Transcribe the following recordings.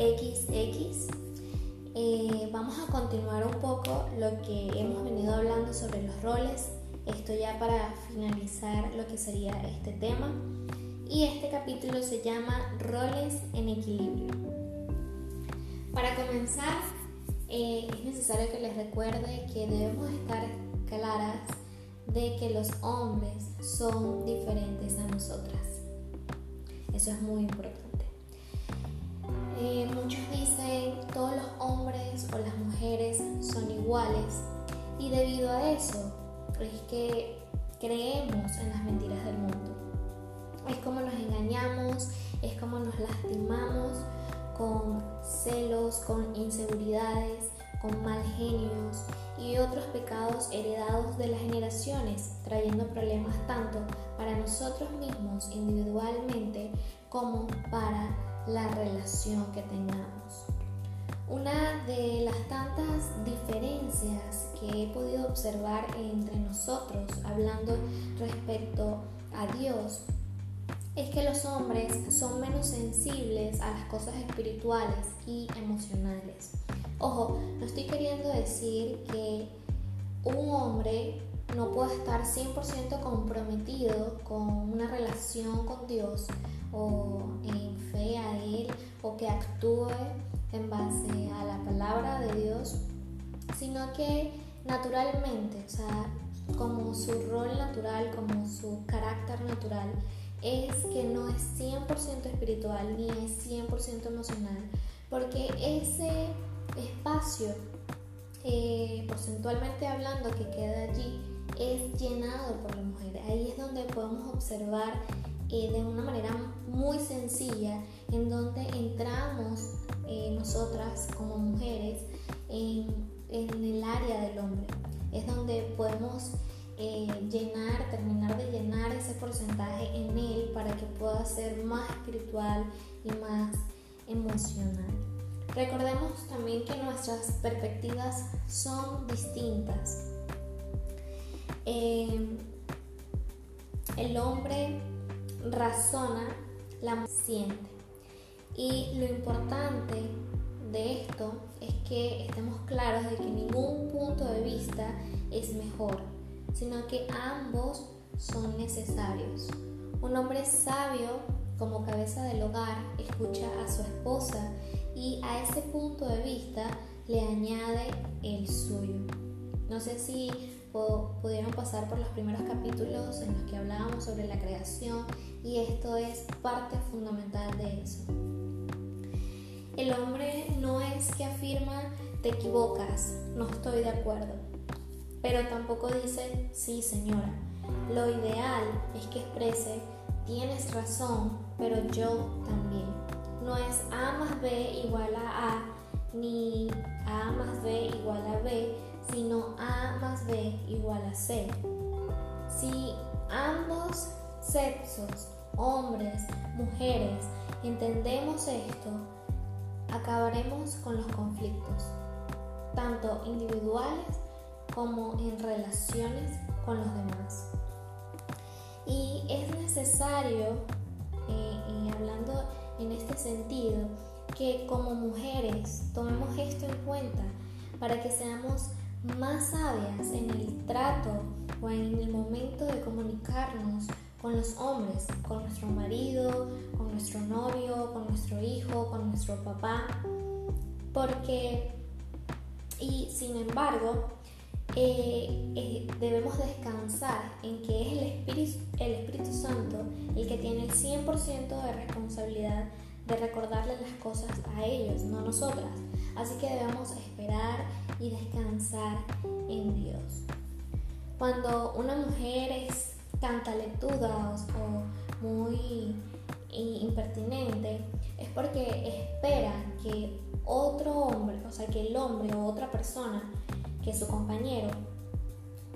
XX. Eh, vamos a continuar un poco lo que hemos venido hablando sobre los roles. Esto ya para finalizar lo que sería este tema. Y este capítulo se llama Roles en Equilibrio. Para comenzar, eh, es necesario que les recuerde que debemos estar claras de que los hombres son diferentes a nosotras. Eso es muy importante. Eh, muchos dicen todos los hombres o las mujeres son iguales y debido a eso es que creemos en las mentiras del mundo. Es como nos engañamos, es como nos lastimamos con celos, con inseguridades, con mal genios y otros pecados heredados de las generaciones, trayendo problemas tanto para nosotros mismos individualmente como para la relación que tengamos. Una de las tantas diferencias que he podido observar entre nosotros hablando respecto a Dios es que los hombres son menos sensibles a las cosas espirituales y emocionales. Ojo, no estoy queriendo decir que un hombre no pueda estar 100% comprometido con una relación con Dios o en fe a Él o que actúe en base a la palabra de Dios, sino que naturalmente, o sea, como su rol natural, como su carácter natural, es que no es 100% espiritual ni es 100% emocional, porque ese espacio, eh, porcentualmente hablando, que queda allí, es llenado por la mujer. Ahí es donde podemos observar eh, de una manera muy sencilla en donde entramos eh, nosotras como mujeres en, en, el área del hombre. Es donde podemos llenar, terminar de llenar ese porcentaje en él para que pueda ser más espiritual y más emocional. Recordemos también que nuestras perspectivas son distintas. Eh, el hombre razona, la siente. Y lo importante de esto es que estemos claros de que ningún punto de vista es mejor, sino que ambos son necesarios. Un hombre sabio, como cabeza del hogar, escucha a su esposa y a ese punto de vista le añade el suyo. No sé si pudieron pasar por los primeros capítulos en los que hablábamos sobre la creación y esto es parte fundamental de eso. El hombre no es que afirma te equivocas, no estoy de acuerdo, pero tampoco dice sí señora. Lo ideal es que exprese tienes razón, pero yo también no es A más B igual a A, ni A más B igual a B, sino A más B igual a C. Si ambos sexos, hombres, mujeres, entendemos esto, acabaremos con los conflictos, tanto individuales como en relaciones con los demás. Y es necesario, eh, hablando en este sentido que como mujeres tomemos esto en cuenta para que seamos más sabias en el trato o en el momento de comunicarnos con los hombres, con nuestro marido, con nuestro novio, con nuestro hijo, con nuestro papá. Porque, y sin embargo, eh, eh, debemos descansar en que es el Espíritu, el Espíritu Santo el que tiene el 100% de responsabilidad de recordarle las cosas a ellos, no a nosotras. Así que debemos esperar descansar en Dios. Cuando una mujer es cantaletuda o muy impertinente, es porque espera que otro hombre, o sea, que el hombre o otra persona que su compañero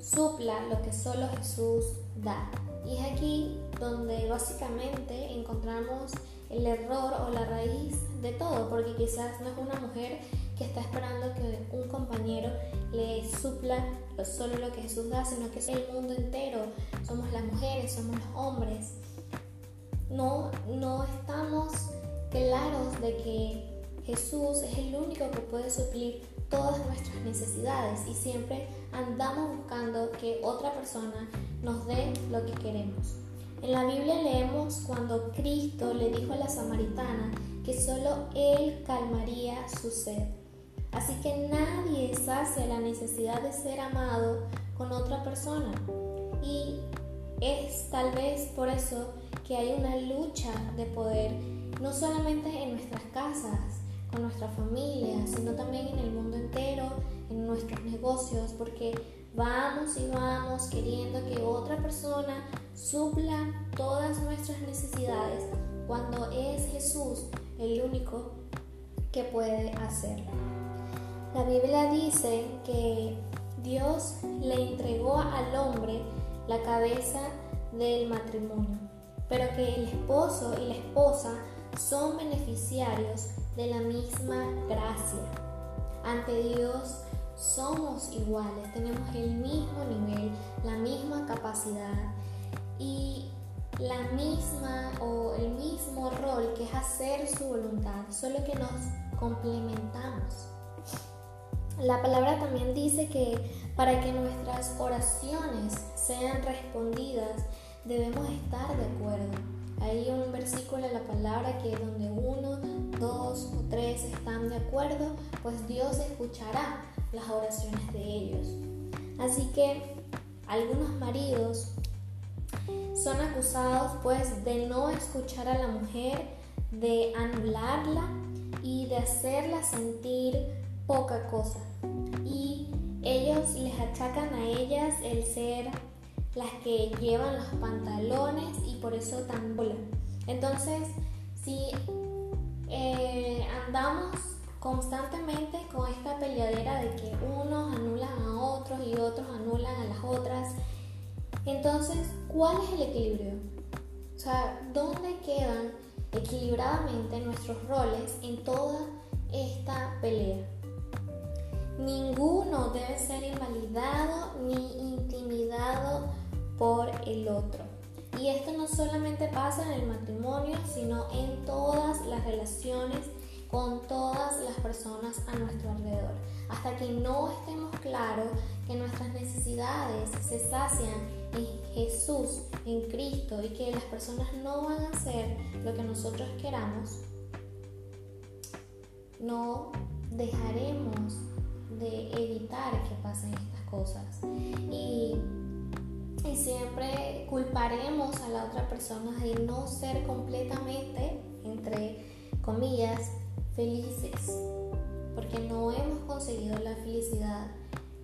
supla lo que solo Jesús da. Y es aquí donde básicamente encontramos el error o la raíz de todo, porque quizás no es una mujer que está esperando que un compañero le supla solo lo que Jesús da, sino que es el mundo entero. Somos las mujeres, somos los hombres. No, no estamos claros de que Jesús es el único que puede suplir todas nuestras necesidades y siempre andamos buscando que otra persona nos dé lo que queremos. En la Biblia leemos cuando Cristo le dijo a la samaritana que solo Él calmaría su sed. Así que nadie sacia la necesidad de ser amado con otra persona. Y es tal vez por eso que hay una lucha de poder, no solamente en nuestras casas, con nuestra familia, sino también en el mundo entero, en nuestros negocios, porque vamos y vamos queriendo que otra persona supla todas nuestras necesidades cuando es Jesús el único que puede hacerlo. La Biblia dice que Dios le entregó al hombre la cabeza del matrimonio, pero que el esposo y la esposa son beneficiarios de la misma gracia. Ante Dios somos iguales, tenemos el mismo nivel, la misma capacidad y la misma o el mismo rol que es hacer su voluntad, solo que nos complementamos. La palabra también dice que para que nuestras oraciones sean respondidas debemos estar de acuerdo. Hay un versículo en la palabra que donde uno, dos o tres están de acuerdo, pues Dios escuchará las oraciones de ellos. Así que algunos maridos son acusados pues de no escuchar a la mujer, de anularla y de hacerla sentir poca cosa. Y ellos les achacan a ellas el ser las que llevan los pantalones y por eso tan. Entonces, si eh, andamos constantemente con esta peleadera de que unos anulan a otros y otros anulan a las otras, entonces, ¿cuál es el equilibrio? O sea, ¿dónde quedan equilibradamente nuestros roles en toda esta pelea? Ninguno debe ser invalidado ni intimidado por el otro. Y esto no solamente pasa en el matrimonio, sino en todas las relaciones con todas las personas a nuestro alrededor. Hasta que no estemos claros que nuestras necesidades se sacian en Jesús, en Cristo, y que las personas no van a hacer lo que nosotros queramos, no dejaremos de evitar que pasen estas cosas. Y, y siempre culparemos a la otra persona de no ser completamente, entre comillas, felices, porque no hemos conseguido la felicidad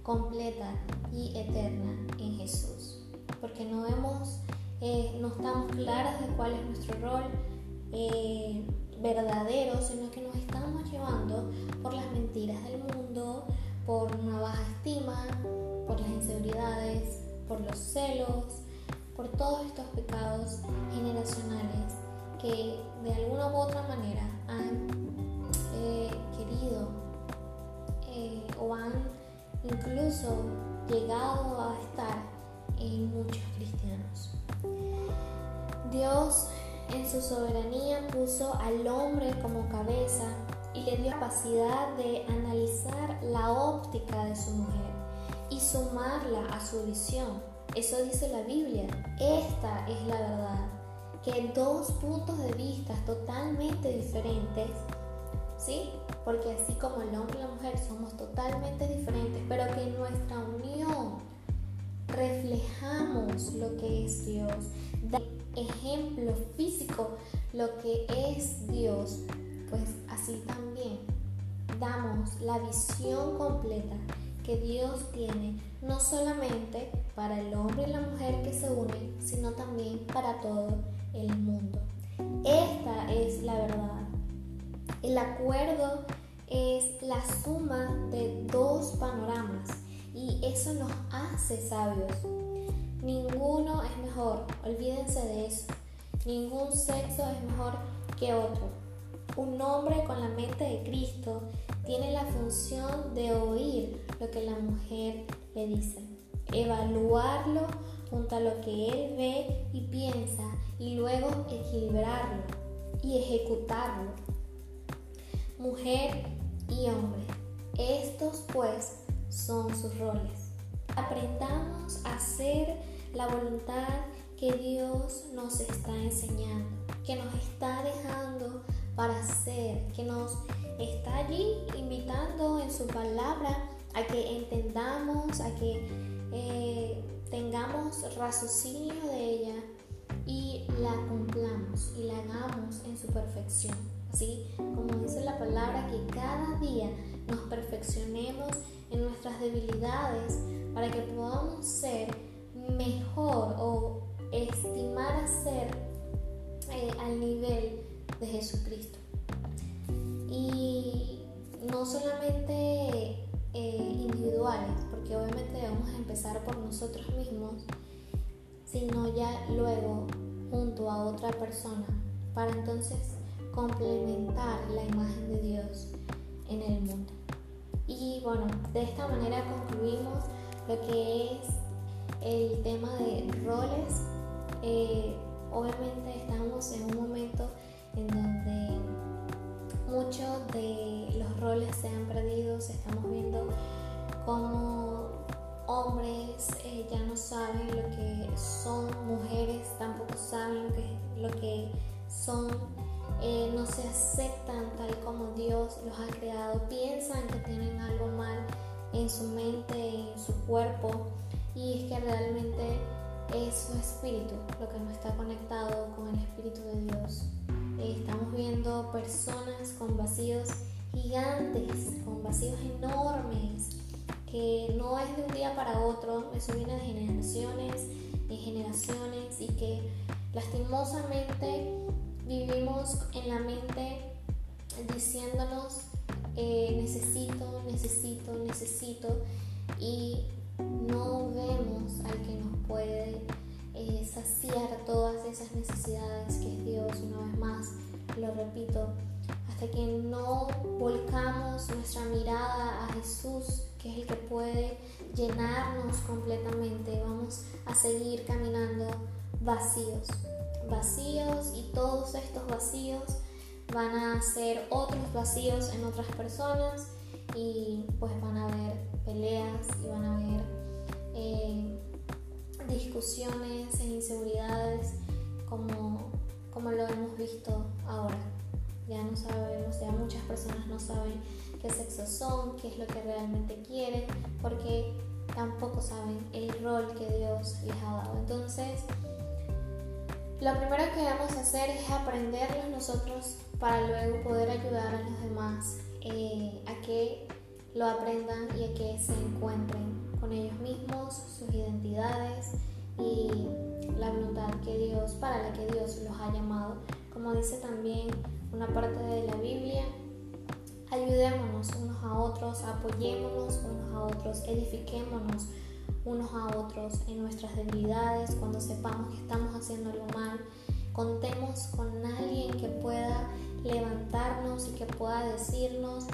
completa y eterna en Jesús, porque no hemos, eh, no estamos claras de cuál es nuestro rol. Eh, verdadero, sino que nos inseguridades, por los celos, por todos estos pecados generacionales que de alguna u otra manera han eh, querido eh, o han incluso llegado a estar en muchos cristianos. Dios en su soberanía puso al hombre como cabeza y le dio capacidad de analizar la óptica de su mujer sumarla a su visión. Eso dice la Biblia. Esta es la verdad. Que dos puntos de vista totalmente diferentes, ¿sí? Porque así como el hombre y la mujer somos totalmente diferentes, pero que en nuestra unión reflejamos lo que es Dios ejemplo físico lo que es Dios, pues así también damos la visión completa que Dios tiene no solamente para el hombre y la mujer que se unen, sino también para todo el mundo. Esta es la verdad. El acuerdo es la suma de dos panoramas y eso nos hace sabios. Ninguno es mejor, olvídense de eso. Ningún sexo es mejor que otro. Un hombre con la mente de Cristo tiene la función de oír lo que la mujer le dice, evaluarlo junto a lo que él ve y piensa y luego equilibrarlo y ejecutarlo. mujer y hombre. Estos pues son sus roles. Aprendamos a hacer la voluntad que Dios nos está enseñando, que nos está dejando para hacer, que nos está allí invitando en su palabra a que entendamos, a que eh, tengamos raciocinio de ella y la cumplamos y la hagamos en su perfección. Así como dice la palabra, que cada día nos perfeccionemos en nuestras debilidades para que podamos ser mejor o estimar a ser eh, al nivel de Jesucristo. Y no solamente eh, individuales, porque obviamente debemos empezar por nosotros mismos, sino ya luego junto a otra persona, para entonces complementar la imagen de Dios en el mundo. Y bueno, de esta manera concluimos lo que es el tema de roles. Eh, obviamente estamos en un momento en donde muchos de los roles se han perdido, estamos viendo cómo hombres eh, ya no saben lo que son, mujeres tampoco saben lo que, lo que son, eh, no se aceptan tal como Dios los ha creado, piensan que tienen algo mal en su mente, en su cuerpo, y es que realmente es su espíritu lo que no está conectado con el espíritu de Dios. Eh, estamos viendo personas con vacíos gigantes, con vacíos enormes, que no es de un día para otro, eso viene de generaciones y generaciones y que lastimosamente vivimos en la mente diciéndonos eh, necesito, necesito, necesito y no vemos al que nos puede eh, saciar todas esas necesidades que es Dios una vez más, lo repito, hasta que no volcamos nuestra mirada a Jesús que es el que puede llenarnos completamente. Vamos a seguir caminando vacíos, vacíos y todos estos vacíos van a ser otros vacíos en otras personas y pues van a haber peleas y van a haber eh, discusiones e inseguridades como, como lo hemos visto ahora. Ya no sabemos, ya muchas personas no saben qué sexo son, qué es lo que realmente quieren, porque tampoco saben el rol que Dios les ha dado. Entonces, lo primero que vamos a hacer es aprenderlos nosotros para luego poder ayudar a los demás eh, a que lo aprendan y a que se encuentren con ellos mismos, sus identidades y la voluntad que Dios, para la que Dios los ha llamado. Como dice también una parte de la Biblia, ayudémonos unos a otros, apoyémonos unos a otros, edifiquémonos unos a otros en nuestras debilidades, cuando sepamos que estamos haciendo algo mal, contemos con alguien que pueda levantarnos y que pueda decirnos,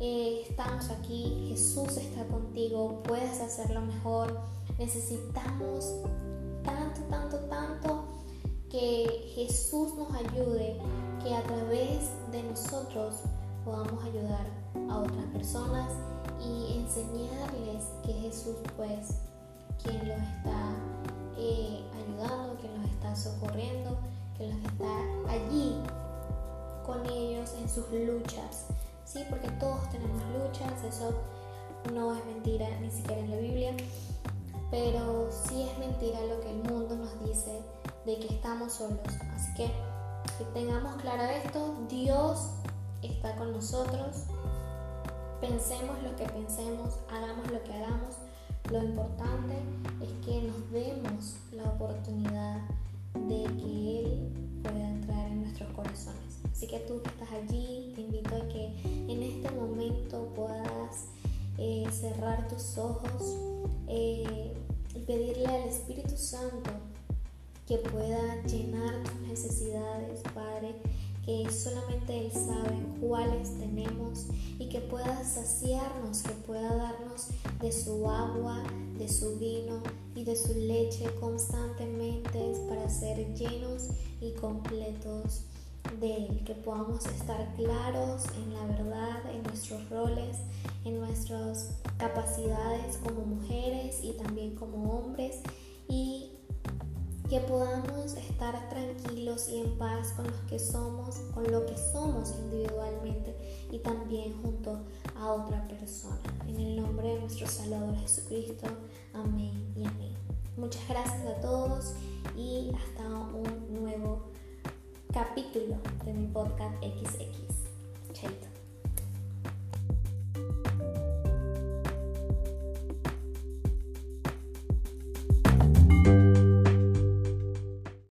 eh, estamos aquí, Jesús está contigo, puedes hacerlo mejor, necesitamos tanto, tanto, tanto que Jesús nos ayude, que a través de nosotros podamos ayudar a otras personas y enseñarles que Jesús pues quien los está eh, ayudando, quien los está socorriendo, que los está allí con ellos en sus luchas, ¿sí? Porque todos tenemos luchas, eso no es mentira ni siquiera en la Biblia, pero sí es mentira lo que el mundo nos dice de que estamos solos. Así que que tengamos claro esto, Dios está con nosotros. Pensemos lo que pensemos, hagamos lo que hagamos. Lo importante es que nos demos la oportunidad de que Él pueda entrar en nuestros corazones. Así que tú que estás allí, te invito a que en este momento puedas eh, cerrar tus ojos eh, y pedirle al Espíritu Santo que pueda llenar tus necesidades, Padre que solamente Él sabe cuáles tenemos y que pueda saciarnos, que pueda darnos de su agua, de su vino y de su leche constantemente para ser llenos y completos de Él, que podamos estar claros en la verdad, en nuestros roles, en nuestras capacidades como mujeres y también como hombres y que podamos estar tranquilos y en paz con los que somos, con lo que somos individualmente y también junto a otra persona. En el nombre de nuestro Salvador Jesucristo. Amén y amén. Muchas gracias a todos y hasta un nuevo capítulo de mi podcast XX. Chaito.